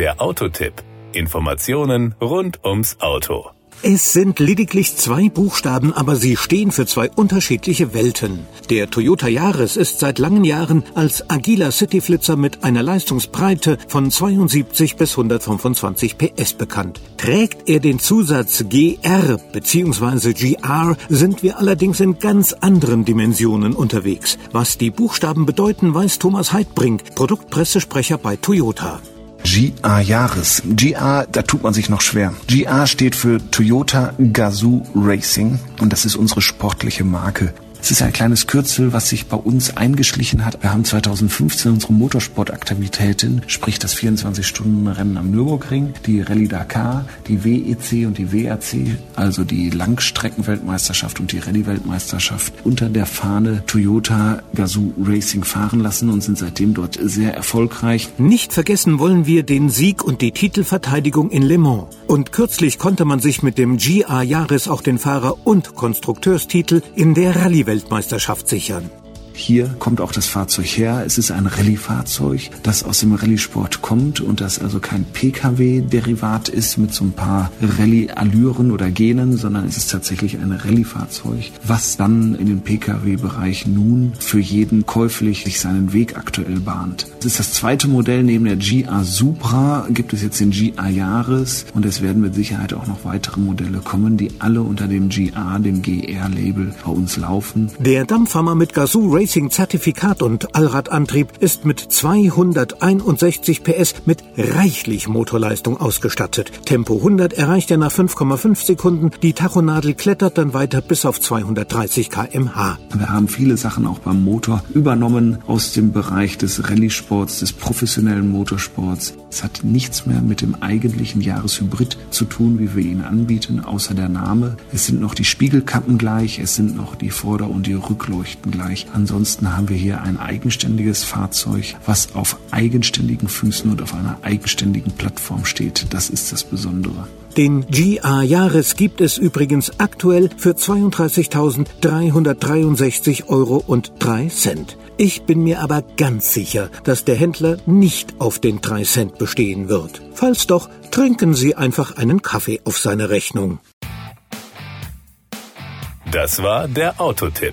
Der Autotipp. Informationen rund ums Auto. Es sind lediglich zwei Buchstaben, aber sie stehen für zwei unterschiedliche Welten. Der Toyota Yaris ist seit langen Jahren als agiler Cityflitzer mit einer Leistungsbreite von 72 bis 125 PS bekannt. Trägt er den Zusatz GR bzw. GR, sind wir allerdings in ganz anderen Dimensionen unterwegs. Was die Buchstaben bedeuten, weiß Thomas Heidbrink, Produktpressesprecher bei Toyota. GA Jahres. GA, da tut man sich noch schwer. GA steht für Toyota Gazoo Racing und das ist unsere sportliche Marke. Es ist ein kleines Kürzel, was sich bei uns eingeschlichen hat. Wir haben 2015 unsere Motorsportaktivitäten, sprich das 24-Stunden-Rennen am Nürburgring, die Rallye Dakar, die WEC und die WRC, also die Langstreckenweltmeisterschaft und die Rallye-Weltmeisterschaft, unter der Fahne Toyota Gazoo Racing fahren lassen und sind seitdem dort sehr erfolgreich. Nicht vergessen wollen wir den Sieg und die Titelverteidigung in Le Mans. Und kürzlich konnte man sich mit dem GA Jahres auch den Fahrer- und Konstrukteurstitel in der Rallye Weltmeisterschaft sichern. Hier kommt auch das Fahrzeug her. Es ist ein Rallye-Fahrzeug, das aus dem Rallye-Sport kommt und das also kein Pkw-Derivat ist mit so ein paar Rallye-Allüren oder Genen, sondern es ist tatsächlich ein Rallye-Fahrzeug, was dann in den Pkw-Bereich nun für jeden käuflich sich seinen Weg aktuell bahnt. Es ist das zweite Modell neben der GA Supra, gibt es jetzt den GA Jahres und es werden mit Sicherheit auch noch weitere Modelle kommen, die alle unter dem GA, dem GR-Label bei uns laufen. Der Dampfhammer mit Gazoo Racing Racing-Zertifikat und Allradantrieb ist mit 261 PS mit reichlich Motorleistung ausgestattet. Tempo 100 erreicht er nach 5,5 Sekunden. Die Tachonadel klettert dann weiter bis auf 230 kmh. Wir haben viele Sachen auch beim Motor übernommen aus dem Bereich des Rallye-Sports, des professionellen Motorsports. Es hat nichts mehr mit dem eigentlichen Jahreshybrid zu tun, wie wir ihn anbieten, außer der Name. Es sind noch die Spiegelkappen gleich, es sind noch die Vorder- und die Rückleuchten gleich. Ansonsten Ansonsten haben wir hier ein eigenständiges Fahrzeug, was auf eigenständigen Füßen und auf einer eigenständigen Plattform steht. Das ist das Besondere. Den GA Jahres gibt es übrigens aktuell für 32.363 Euro und 3 Cent. Ich bin mir aber ganz sicher, dass der Händler nicht auf den 3 Cent bestehen wird. Falls doch, trinken Sie einfach einen Kaffee auf seine Rechnung. Das war der Autotipp.